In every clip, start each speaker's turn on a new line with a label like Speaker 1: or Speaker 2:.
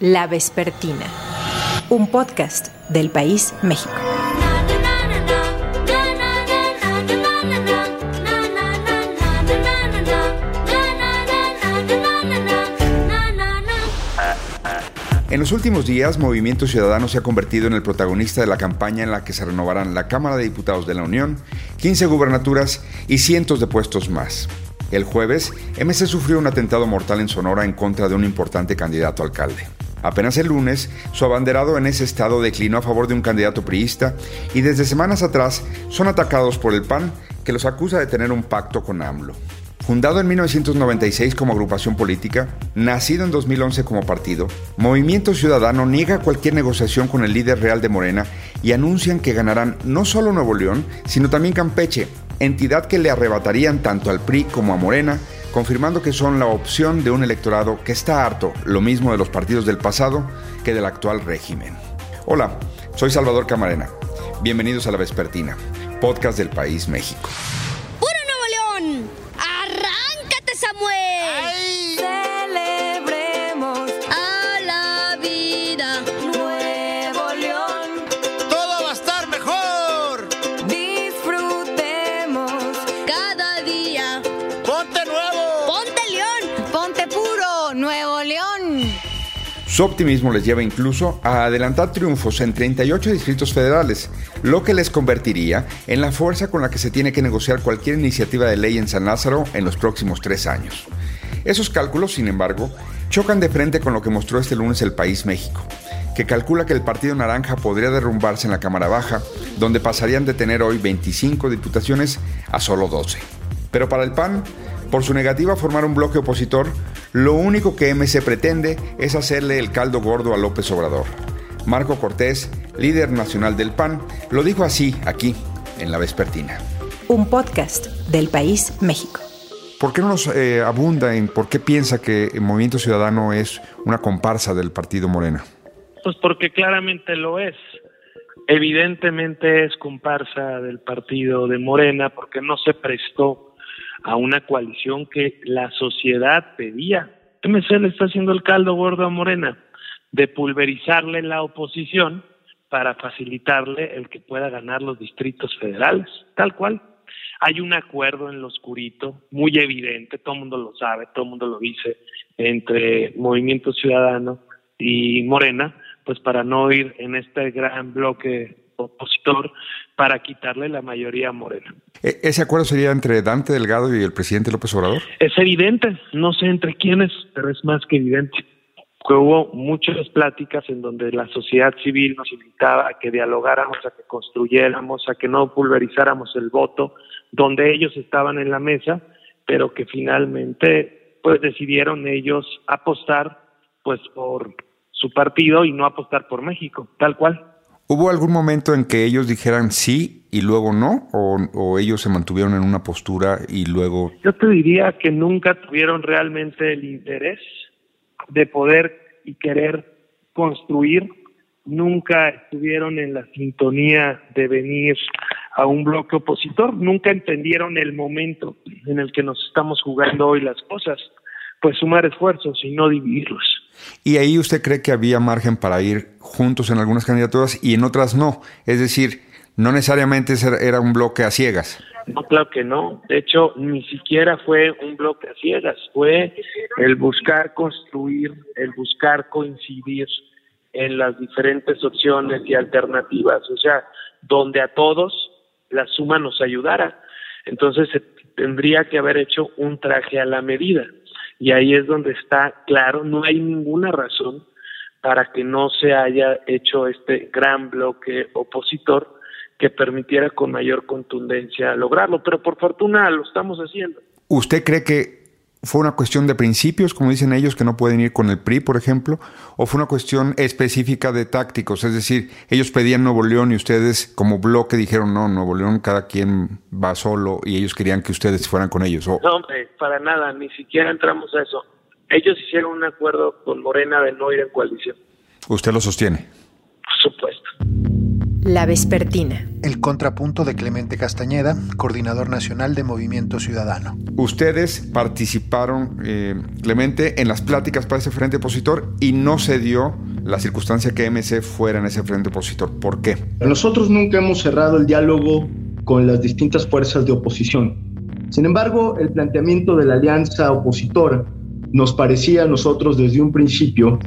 Speaker 1: La Vespertina, un podcast del País México.
Speaker 2: En los últimos días, Movimiento Ciudadano se ha convertido en el protagonista de la campaña en la que se renovarán la Cámara de Diputados de la Unión, 15 gubernaturas y cientos de puestos más. El jueves, MC sufrió un atentado mortal en Sonora en contra de un importante candidato alcalde. Apenas el lunes, su abanderado en ese estado declinó a favor de un candidato priista y desde semanas atrás son atacados por el PAN que los acusa de tener un pacto con AMLO. Fundado en 1996 como agrupación política, nacido en 2011 como partido, Movimiento Ciudadano niega cualquier negociación con el líder real de Morena y anuncian que ganarán no solo Nuevo León, sino también Campeche, entidad que le arrebatarían tanto al PRI como a Morena, confirmando que son la opción de un electorado que está harto, lo mismo de los partidos del pasado que del actual régimen. Hola, soy Salvador Camarena. Bienvenidos a La Vespertina, podcast del País México. Su optimismo les lleva incluso a adelantar triunfos en 38 distritos federales, lo que les convertiría en la fuerza con la que se tiene que negociar cualquier iniciativa de ley en San Lázaro en los próximos tres años. Esos cálculos, sin embargo, chocan de frente con lo que mostró este lunes el País México, que calcula que el Partido Naranja podría derrumbarse en la Cámara Baja, donde pasarían de tener hoy 25 diputaciones a solo 12. Pero para el PAN, por su negativa a formar un bloque opositor, lo único que MC pretende es hacerle el caldo gordo a López Obrador. Marco Cortés, líder nacional del PAN, lo dijo así aquí, en La Vespertina.
Speaker 1: Un podcast del País México.
Speaker 2: ¿Por qué no nos eh, abunda en por qué piensa que el Movimiento Ciudadano es una comparsa del Partido Morena?
Speaker 3: Pues porque claramente lo es. Evidentemente es comparsa del partido de Morena porque no se prestó a una coalición que la sociedad pedía. MC le está haciendo el caldo gordo a Morena de pulverizarle la oposición para facilitarle el que pueda ganar los distritos federales, tal cual. Hay un acuerdo en lo oscurito, muy evidente, todo el mundo lo sabe, todo el mundo lo dice, entre Movimiento Ciudadano y Morena, pues para no ir en este gran bloque opositor para quitarle la mayoría a Morena.
Speaker 2: ¿E-, ¿Ese acuerdo sería entre Dante Delgado y el presidente López Obrador?
Speaker 3: Es evidente, no sé entre quiénes, pero es más que evidente. Que hubo muchas pláticas en donde la sociedad civil nos invitaba a que dialogáramos, a que construyéramos, a que no pulverizáramos el voto, donde ellos estaban en la mesa, pero que finalmente pues decidieron ellos apostar pues por su partido y no apostar por México, tal cual.
Speaker 2: ¿Hubo algún momento en que ellos dijeran sí y luego no? ¿O, ellos se mantuvieron en una postura y luego...?
Speaker 3: Yo te diría que nunca tuvieron realmente el interés de poder y querer construir. Nunca estuvieron en la sintonía de venir a un bloque opositor. Nunca entendieron el momento en el que nos estamos jugando hoy las cosas. Pues sumar esfuerzos y no dividirlos.
Speaker 2: Y ahí usted cree que había margen para ir juntos en algunas candidaturas y en otras no. Es decir, no necesariamente era un bloque a ciegas.
Speaker 3: No, claro que no. De hecho, ni siquiera fue un bloque a ciegas. Fue el buscar construir, el buscar coincidir en las diferentes opciones y alternativas. O sea, donde a todos la suma nos ayudara. Entonces, se tendría que haber hecho un traje a la medida y ahí es donde está claro, no hay ninguna razón para que no se haya hecho este gran bloque opositor que permitiera con mayor contundencia lograrlo, pero por fortuna lo estamos haciendo.
Speaker 2: ¿Usted cree que fue una cuestión de principios, como dicen ellos, que no pueden ir con el PRI, por ejemplo, o fue una cuestión específica de tácticos, es decir, ellos pedían Nuevo León y ustedes como bloque dijeron, no, Nuevo León cada quien va solo y ellos querían que ustedes fueran con ellos.
Speaker 3: No, hombre, para nada, ni siquiera entramos a eso. Ellos hicieron un acuerdo con Morena de no ir en coalición.
Speaker 2: ¿Usted lo sostiene?
Speaker 3: Por supuesto.
Speaker 1: La Vespertina.
Speaker 4: El contrapunto de Clemente Castañeda, coordinador nacional de Movimiento Ciudadano.
Speaker 2: Ustedes participaron, eh, Clemente, en las pláticas para ese frente opositor y no se dio la circunstancia que MC fuera en ese frente opositor. ¿Por qué?
Speaker 5: Nosotros nunca hemos cerrado el diálogo con las distintas fuerzas de oposición. Sin embargo, el planteamiento de la alianza opositora nos parecía a nosotros desde un principio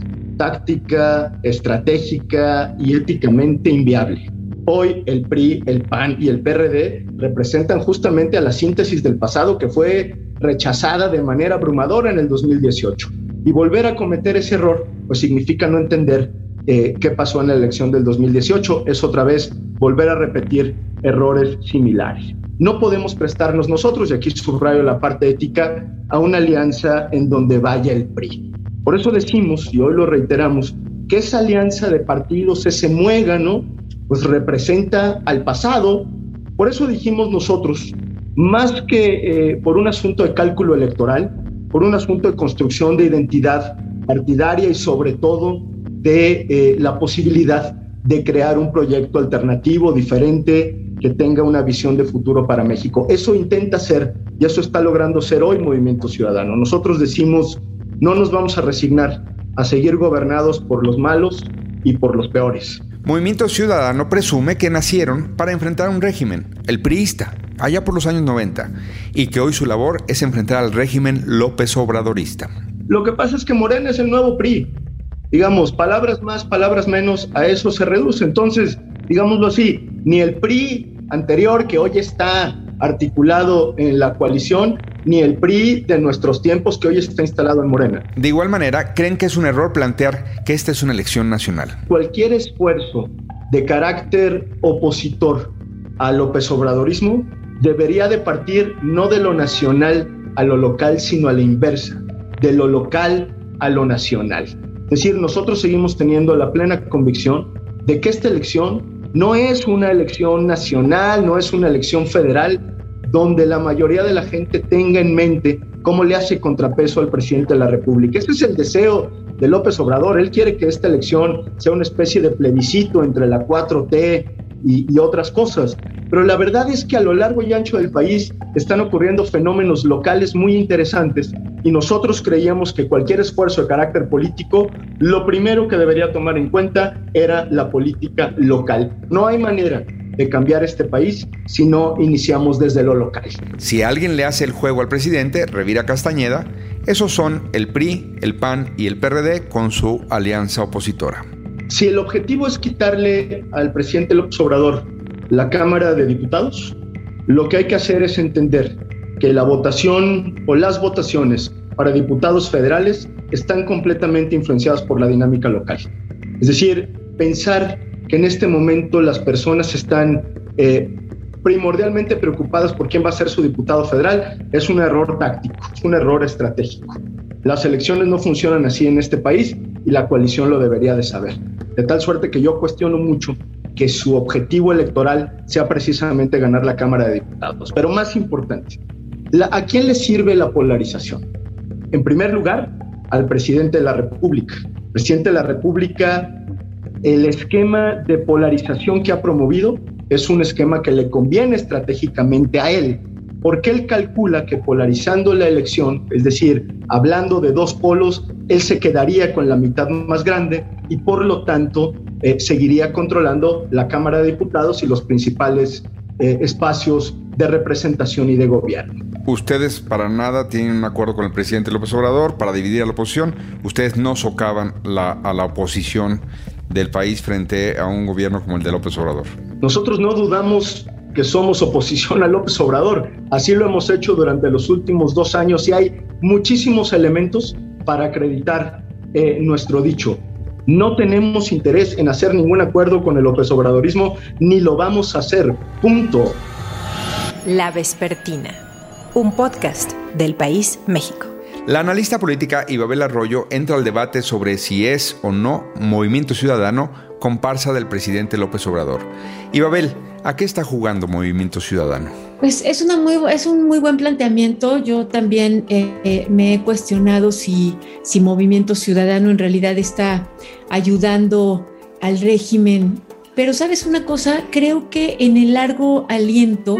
Speaker 5: táctica, estratégica y éticamente inviable. Hoy el PRI, el PAN y el PRD representan justamente a la síntesis del pasado que fue rechazada de manera abrumadora en el 2018. Y volver a cometer ese error, pues significa no entender eh, qué pasó en la elección del 2018. Es otra vez volver a repetir errores similares. No podemos prestarnos nosotros, y aquí subrayo la parte ética, a una alianza en donde vaya el PRI. Por eso decimos, y hoy lo reiteramos, que esa alianza de partidos, ese muégano, pues representa al pasado. Por eso dijimos nosotros, más que eh, por un asunto de cálculo electoral, por un asunto de construcción de identidad partidaria y sobre todo de eh, la posibilidad de crear un proyecto alternativo, diferente, que tenga una visión de futuro para México. Eso intenta ser, y eso está logrando ser hoy Movimiento Ciudadano. Nosotros decimos, no nos vamos a resignar a seguir gobernados por los malos y por los peores.
Speaker 2: Movimiento Ciudadano presume que nacieron para enfrentar un régimen, el priista, allá por los años 90, y que hoy su labor es enfrentar al régimen López Obradorista.
Speaker 5: Lo que pasa es que Morena es el nuevo PRI. Digamos, palabras más, palabras menos, a eso se reduce. Entonces, digámoslo así, ni el PRI anterior que hoy está articulado en la coalición, ni el PRI de nuestros tiempos que hoy está instalado en Morena.
Speaker 2: De igual manera, ¿creen que es un error plantear que esta es una elección nacional?
Speaker 5: Cualquier esfuerzo de carácter opositor al López Obradorismo debería de partir no de lo nacional a lo local, sino a la inversa, de lo local a lo nacional. Es decir, nosotros seguimos teniendo la plena convicción de que esta elección no es una elección nacional, no es una elección federal, donde la mayoría de la gente tenga en mente cómo le hace contrapeso al presidente de la República. Ese es el deseo de López Obrador. Él quiere que esta elección sea una especie de plebiscito entre la 4T y, otras cosas. Pero la verdad es que a lo largo y ancho del país están ocurriendo fenómenos locales muy interesantes y nosotros creíamos que cualquier esfuerzo de carácter político, lo primero que debería tomar en cuenta era la política local. No hay manera de cambiar este país si no iniciamos desde lo local.
Speaker 2: Si alguien le hace el juego al presidente, Revira Castañeda, esos son el PRI, el PAN y el PRD con su alianza opositora.
Speaker 5: Si el objetivo es quitarle al presidente López Obrador la Cámara de Diputados, lo que hay que hacer es entender que la votación o las votaciones para diputados federales están completamente influenciadas por la dinámica local. Es decir, pensar que en este momento las personas están eh, primordialmente preocupadas por quién va a ser su diputado federal es un error táctico, es un error estratégico. Las elecciones no funcionan así en este país y la coalición lo debería de saber. De tal suerte que yo cuestiono mucho que su objetivo electoral sea precisamente ganar la Cámara de Diputados. Pero más importante, ¿a quién le sirve la polarización? En primer lugar, al presidente de la República. Presidente de la República el esquema de polarización que ha promovido es un esquema que le conviene estratégicamente a él, porque él calcula que polarizando la elección, es decir, hablando de dos polos, él se quedaría con la mitad más grande y por lo tanto eh, seguiría controlando la Cámara de Diputados y los principales eh, espacios de representación y de gobierno.
Speaker 2: Ustedes para nada tienen un acuerdo con el presidente López Obrador para dividir a la oposición. Ustedes no socavan a la oposición del país frente a un gobierno como el de López Obrador?
Speaker 5: Nosotros no dudamos que somos oposición a López Obrador. Así lo hemos hecho durante los últimos dos años y hay muchísimos elementos para acreditar eh, nuestro dicho. No tenemos interés en hacer ningún acuerdo con el López Obradorismo, ni lo vamos a hacer. Punto.
Speaker 1: La Vespertina, un podcast del País México.
Speaker 2: La analista política Ibabel Arroyo entra al debate sobre si es o no Movimiento Ciudadano comparsa del presidente López Obrador. Ibabel, ¿a qué está jugando Movimiento Ciudadano?
Speaker 6: Pues es, una es un muy buen planteamiento. Yo también eh, eh, me he cuestionado si, si Movimiento Ciudadano en realidad está ayudando al régimen Pero sabes una cosa, creo que en el largo aliento,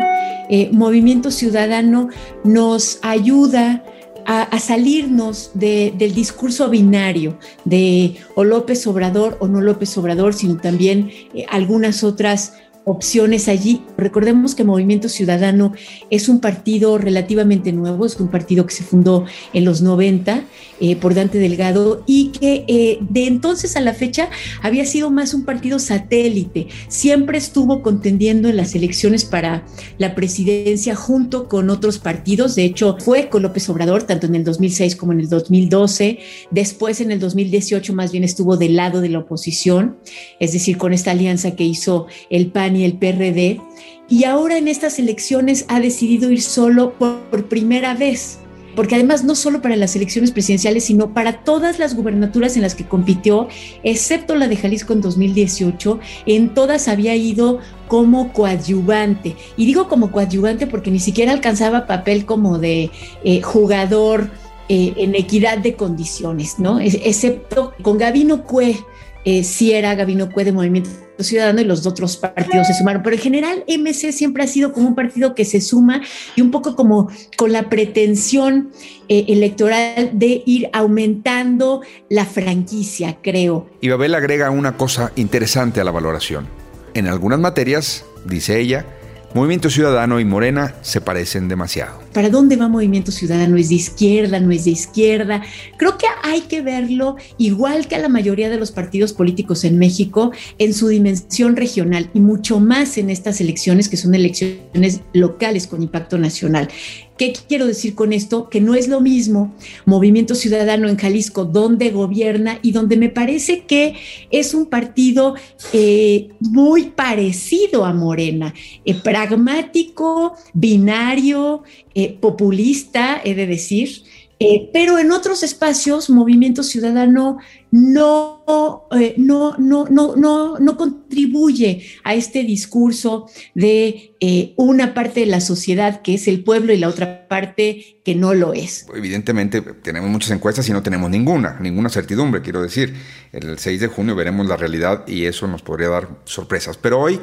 Speaker 6: eh, Movimiento Ciudadano nos ayuda a, salirnos del discurso binario de o López Obrador o no López Obrador, sino también algunas otras opciones allí. Recordemos que Movimiento Ciudadano es un partido relativamente nuevo, es un partido que se fundó en los 90 eh, por Dante Delgado y que eh, de entonces a la fecha había sido más un partido satélite. Siempre estuvo contendiendo en las elecciones para la presidencia junto con otros partidos. De hecho, fue con López Obrador, tanto en el 2006 como en el 2012. Después, en el 2018, más bien estuvo del lado de la oposición, es decir, con esta alianza que hizo el PAN y el PRD. Y ahora en estas elecciones ha decidido ir solo por primera vez porque además no solo para las elecciones presidenciales, sino para todas las gubernaturas en las que compitió, excepto la de Jalisco en 2018, en todas había ido como coadyuvante. Y digo como coadyuvante porque ni siquiera alcanzaba papel como de eh, jugador eh, en equidad de condiciones, ¿no? excepto con Gabino Cue, eh, si era Gabino Cue de Movimiento Ciudadano y los otros partidos se sumaron. Pero en general, MC siempre ha sido como un partido que se suma y un poco como con la pretensión eh, electoral de ir aumentando la franquicia, creo.
Speaker 2: Y Babel agrega una cosa interesante a la valoración. En algunas materias, dice ella, Movimiento Ciudadano y Morena se parecen demasiado.
Speaker 6: ¿Para dónde va Movimiento Ciudadano? ¿Es de izquierda? ¿No es de izquierda? Creo que hay que verlo igual que a la mayoría de los partidos políticos en México en su dimensión regional y mucho más en estas elecciones que son elecciones locales con impacto nacional. ¿Qué quiero decir con esto? Que no es lo mismo Movimiento Ciudadano en Jalisco, donde gobierna y donde me parece que es un partido eh, muy parecido a Morena, eh, pragmático, binario, eh, populista, he de decir. pero en otros espacios, Movimiento Ciudadano no, no, no, no, no, no contribuye a este discurso de eh, una parte de la sociedad que es el pueblo y la otra parte que no lo es.
Speaker 2: Evidentemente tenemos muchas encuestas y no tenemos ninguna, ninguna certidumbre, quiero decir. El 6 de junio veremos la realidad y eso nos podría dar sorpresas. Pero hoy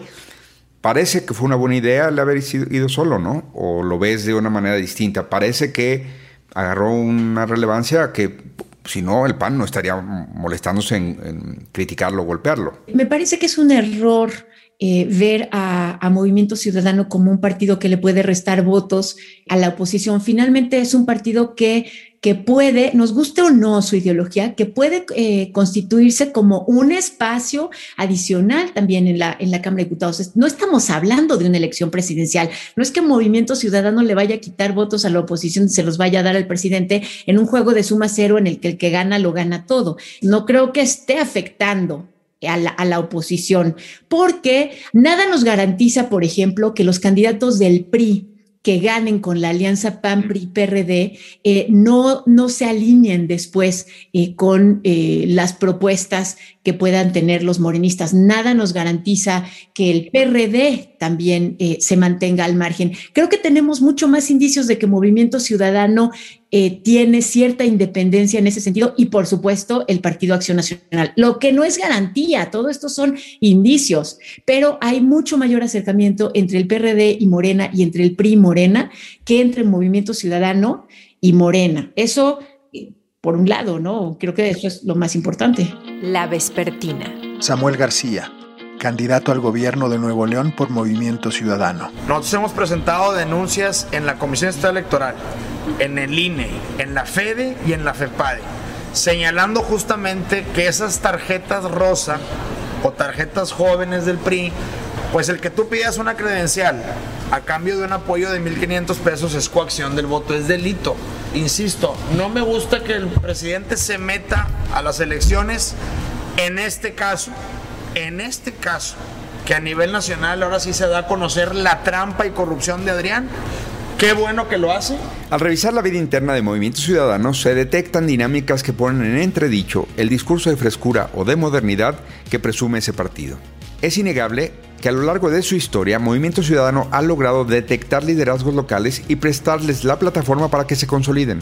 Speaker 2: parece que fue una buena idea el haber ido solo, ¿no? O lo ves de una manera distinta. Parece que agarró una relevancia que si no, el PAN no estaría molestándose en, criticarlo o golpearlo.
Speaker 6: Me parece que es un error eh, ver a, a, Movimiento Ciudadano como un partido que le puede restar votos a la oposición. Finalmente es un partido que que puede, nos guste o no su ideología, que puede eh, constituirse como un espacio adicional también en la, en la Cámara de Diputados. No estamos hablando de una elección presidencial, no es que Movimiento Ciudadano le vaya a quitar votos a la oposición se los vaya a dar al presidente en un juego de suma cero en el que el que gana lo gana todo. No creo que esté afectando a la, a la, oposición, porque nada nos garantiza, por ejemplo, que los candidatos del PRI que ganen con la alianza PAN-PRI-PRD eh, no, no se alineen después eh, con eh, las propuestas que puedan tener los morenistas. Nada nos garantiza que el PRD también se mantenga al margen. Creo que tenemos mucho más indicios de que Movimiento Ciudadano tiene cierta independencia en ese sentido y por supuesto el Partido Acción Nacional. Lo que no es garantía, todo esto son indicios, pero hay mucho mayor acercamiento entre el PRD y Morena y entre el PRI y Morena que entre Movimiento Ciudadano y Morena. Eso, por un lado, ¿no? Creo que eso es lo más importante.
Speaker 1: La Vespertina.
Speaker 4: Samuel García, candidato al gobierno de Nuevo León por Movimiento Ciudadano.
Speaker 7: Nosotros hemos presentado denuncias en la Comisión Estatal Electoral, en el INE, en la FEDE y en la FEPADE, señalando justamente que esas tarjetas rosa o tarjetas jóvenes del PRI pues el que tú pidas una credencial a cambio de un apoyo de 1.500 pesos es coacción del voto, es delito. Insisto, no me gusta que el presidente se meta a las elecciones en este caso, en este caso, que a nivel nacional ahora sí se da a conocer la trampa y corrupción de Adrián. Qué bueno que lo hace.
Speaker 2: Al revisar la vida interna de Movimiento Ciudadano, se detectan dinámicas que ponen en entredicho el discurso de frescura o de modernidad que presume ese partido. Es innegable que a lo largo de su historia Movimiento Ciudadano ha logrado detectar liderazgos locales y prestarles la plataforma para que se consoliden.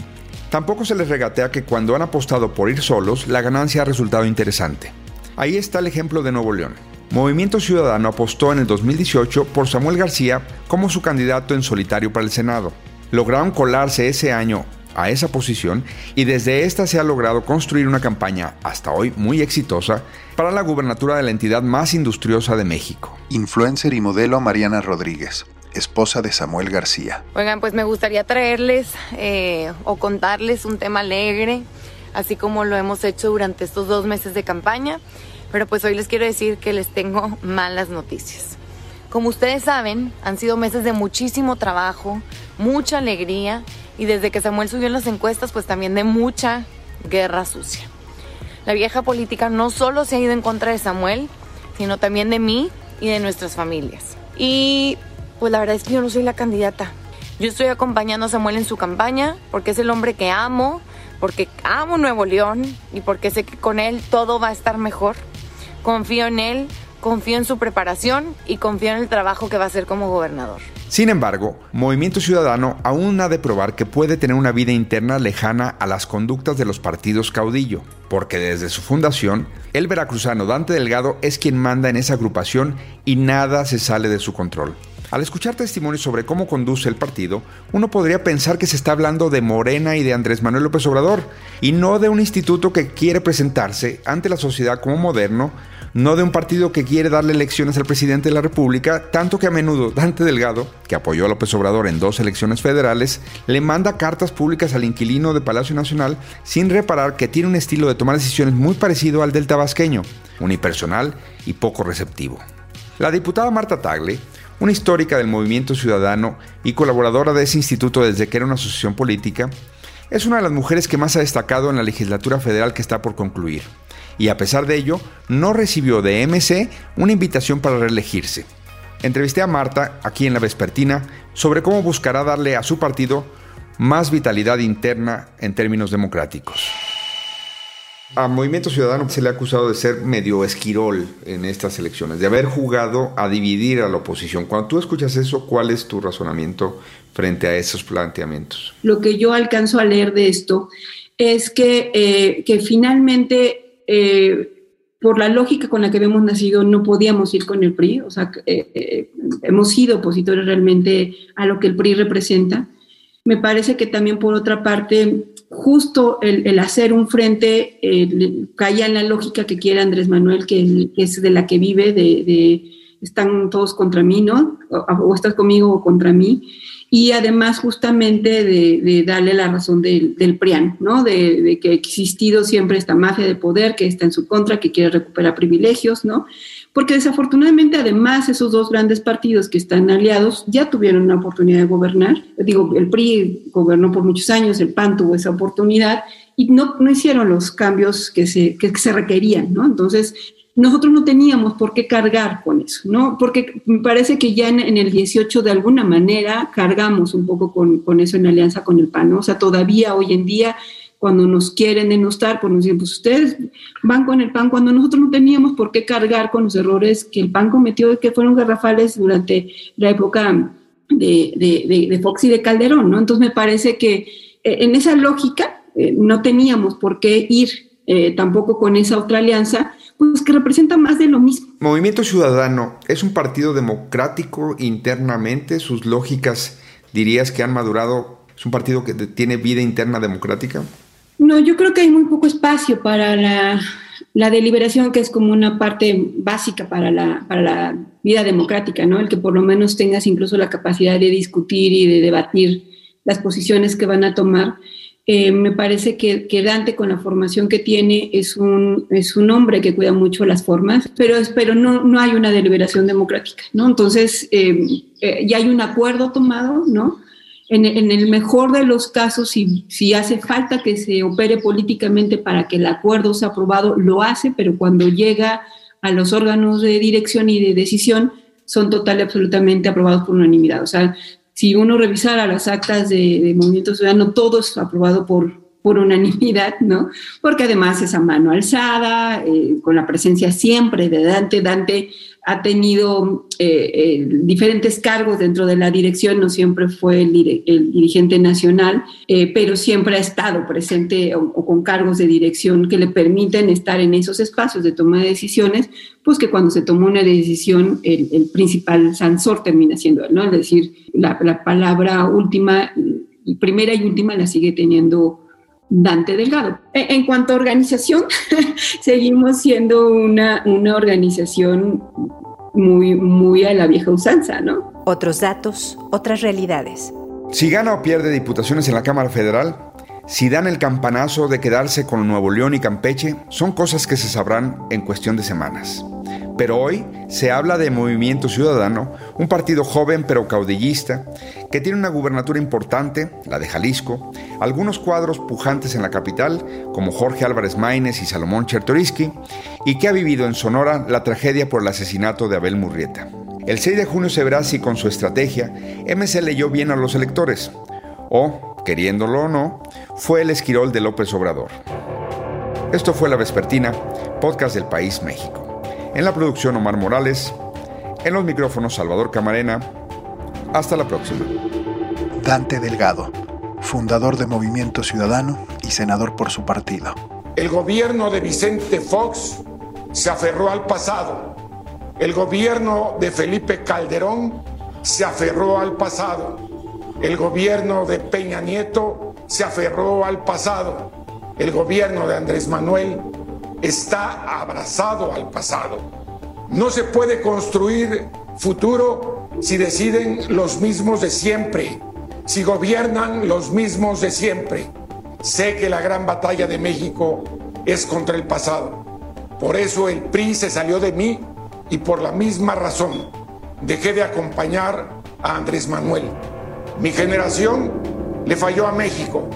Speaker 2: Tampoco se les regatea que cuando han apostado por ir solos, la ganancia ha resultado interesante. Ahí está el ejemplo de Nuevo León. Movimiento Ciudadano apostó en el 2018 por Samuel García como su candidato en solitario para el Senado. Lograron colarse ese año a esa posición y desde esta se ha logrado construir una campaña hasta hoy muy exitosa para la gubernatura de la entidad más industriosa de México.
Speaker 8: Influencer y modelo Mariana Rodríguez, esposa de Samuel García.
Speaker 9: Oigan, pues me gustaría traerles eh, o contarles un tema alegre, así como lo hemos hecho durante estos dos meses de campaña, pero pues hoy les quiero decir que les tengo malas noticias. Como ustedes saben, han sido meses de muchísimo trabajo, mucha alegría y desde que Samuel subió en las encuestas, pues también de mucha guerra sucia. La vieja política no solo se ha ido en contra de Samuel, sino también de mí y de nuestras familias. Y pues la verdad es que yo no soy la candidata. Yo estoy acompañando a Samuel en su campaña porque es el hombre que amo, porque amo Nuevo León y porque sé que con él todo va a estar mejor. Confío en él, confío en su preparación y confío en el trabajo que va a hacer como gobernador.
Speaker 2: Sin embargo, Movimiento Ciudadano aún ha de probar que puede tener una vida interna lejana a las conductas de los partidos caudillo, porque desde su fundación, el veracruzano Dante Delgado es quien manda en esa agrupación y nada se sale de su control. Al escuchar testimonios sobre cómo conduce el partido, uno podría pensar que se está hablando de Morena y de Andrés Manuel López Obrador, y no de un instituto que quiere presentarse ante la sociedad como moderno, no de un partido que quiere darle elecciones al presidente de la República, tanto que a menudo Dante Delgado, que apoyó a López Obrador en dos elecciones federales, le manda cartas públicas al inquilino de Palacio Nacional sin reparar que tiene un estilo de tomar decisiones muy parecido al del tabasqueño, unipersonal y poco receptivo. La diputada Marta Tagle, una histórica del movimiento ciudadano y colaboradora de ese instituto desde que era una asociación política, es una de las mujeres que más ha destacado en la legislatura federal que está por concluir y a pesar de ello no recibió de MC una invitación para reelegirse. Entrevisté a Marta, aquí en la Vespertina, sobre cómo buscará darle a su partido más vitalidad interna en términos democráticos. A Movimiento Ciudadano se le ha acusado de ser medio esquirol en estas elecciones, de haber jugado a dividir a la oposición. Cuando tú escuchas eso, ¿cuál es tu razonamiento frente a esos planteamientos?
Speaker 10: Lo que yo alcanzo a leer de esto es que, eh, que finalmente eh, por la lógica con la que hemos nacido, no podíamos ir con el PRI, o sea, eh, eh, hemos sido opositores realmente a lo que el PRI representa. Me parece que también, por otra parte, justo el, hacer un frente caía en la lógica que quiere Andrés Manuel, que, es de la que vive, de, están todos contra mí, ¿no? O, estás conmigo o contra mí y además justamente de, darle la razón del, del PRIAN, ¿no? De, que ha existido siempre esta mafia de poder que está en su contra, que quiere recuperar privilegios, ¿no? Porque desafortunadamente además esos dos grandes partidos que están aliados ya tuvieron una oportunidad de gobernar. Digo, el PRI gobernó por muchos años, el PAN tuvo esa oportunidad y no, no hicieron los cambios que se, que se requerían, ¿no? Entonces, nosotros no teníamos por qué cargar con eso, ¿no? Porque me parece que ya en, el 18 de alguna manera cargamos un poco con, eso en alianza con el PAN. O sea, todavía hoy en día cuando nos quieren denostar, nos dicen, pues ustedes van con el PAN cuando nosotros no teníamos por qué cargar con los errores que el PAN cometió y que fueron garrafales durante la época de, de, Fox y de Calderón, ¿no? Entonces me parece que eh, en esa lógica eh, no teníamos por qué ir eh, tampoco con esa otra alianza, pues que representa más de lo mismo.
Speaker 2: Movimiento Ciudadano es un partido democrático internamente, sus lógicas dirías que han madurado, es un partido que tiene vida interna democrática.
Speaker 10: No, yo creo que hay muy poco espacio para la, deliberación, que es como una parte básica para la, para la vida democrática, ¿no? El que por lo menos tengas incluso la capacidad de discutir y de debatir las posiciones que van a tomar. Eh, me parece que, Dante, con la formación que tiene, es un, es un hombre que cuida mucho las formas, pero, pero no, no hay una deliberación democrática, ¿no? Entonces, eh, eh, ya hay un acuerdo tomado, ¿no? En, el mejor de los casos, si, hace falta que se opere políticamente para que el acuerdo sea aprobado, lo hace, pero cuando llega a los órganos de dirección y de decisión, son total y absolutamente aprobados por unanimidad. O sea, si uno revisara las actas de, Movimiento Ciudadano, todo es aprobado por, por unanimidad, ¿no? Porque además es a mano alzada, eh, con la presencia siempre de Dante. Dante ha tenido eh, eh, diferentes cargos dentro de la dirección, no siempre fue el, dirigente nacional, eh, pero siempre ha estado presente o, con cargos de dirección que le permiten estar en esos espacios de toma de decisiones, pues que cuando se toma una decisión, el, principal sansor termina siendo él, ¿no? Es decir, la, la palabra última, primera y última la sigue teniendo Dante Delgado. E, en cuanto a organización, seguimos siendo una, una organización muy, muy a la vieja usanza, ¿no?
Speaker 1: Otros datos, otras realidades.
Speaker 2: Si gana o pierde diputaciones en la Cámara Federal, si dan el campanazo de quedarse con Nuevo León y Campeche, son cosas que se sabrán en cuestión de semanas. Pero hoy se habla de Movimiento Ciudadano, un partido joven pero caudillista, que tiene una gubernatura importante, la de Jalisco, algunos cuadros pujantes en la capital, como Jorge Álvarez Maínez y Salomón Chertoriski, y que ha vivido en Sonora la tragedia por el asesinato de Abel Murrieta. El 6 de junio se verá si con su estrategia MC leyó bien a los electores, o, queriéndolo o no, fue el esquirol de López Obrador. Esto fue La Vespertina, podcast del País México. En la producción Omar Morales, en los micrófonos Salvador Camarena. Hasta la próxima.
Speaker 8: Dante Delgado, fundador de Movimiento Ciudadano y senador por su partido.
Speaker 11: El gobierno de Vicente Fox se aferró al pasado. El gobierno de Felipe Calderón se aferró al pasado. El gobierno de Peña Nieto se aferró al pasado. El gobierno de Andrés Manuel está abrazado al pasado. No se puede construir futuro si deciden los mismos de siempre, si gobiernan los mismos de siempre. Sé que la gran batalla de México es contra el pasado. Por eso el PRI se salió de mí y por la misma razón dejé de acompañar a Andrés Manuel. Mi generación le falló a México.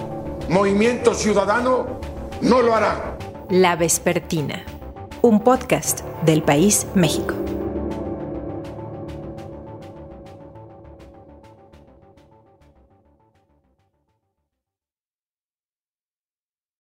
Speaker 11: Movimiento Ciudadano no lo hará.
Speaker 1: La Vespertina, un podcast del País México.